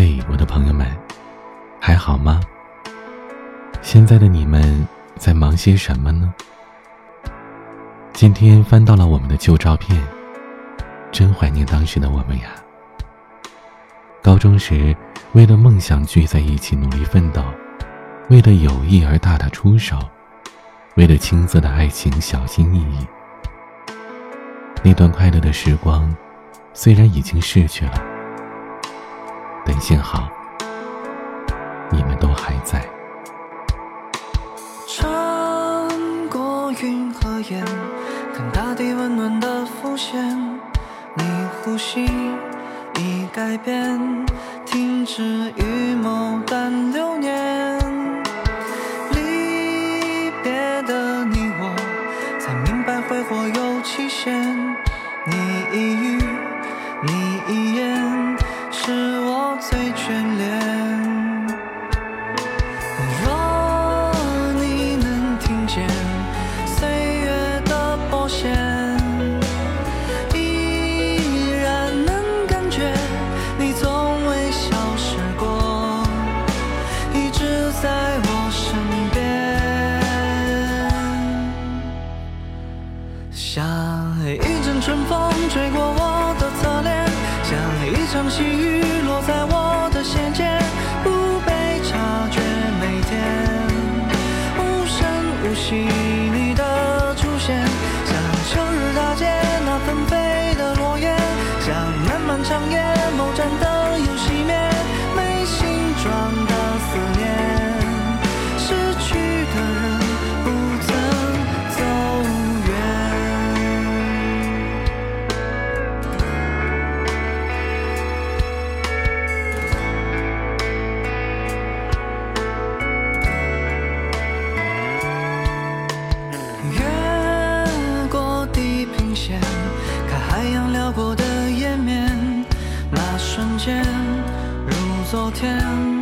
嘿，我的朋友们，还好吗？现在的你们在忙些什么呢？今天翻到了我们的旧照片，真怀念当时的我们呀。高中时，为了梦想聚在一起努力奋斗，为了友谊而大打出手，为了青涩的爱情小心翼翼。那段快乐的时光，虽然已经逝去了，幸好你们都还在。穿过云和烟。看大地温暖的浮现，你呼吸已改变，停止预谋但流年。最眷恋。昨天，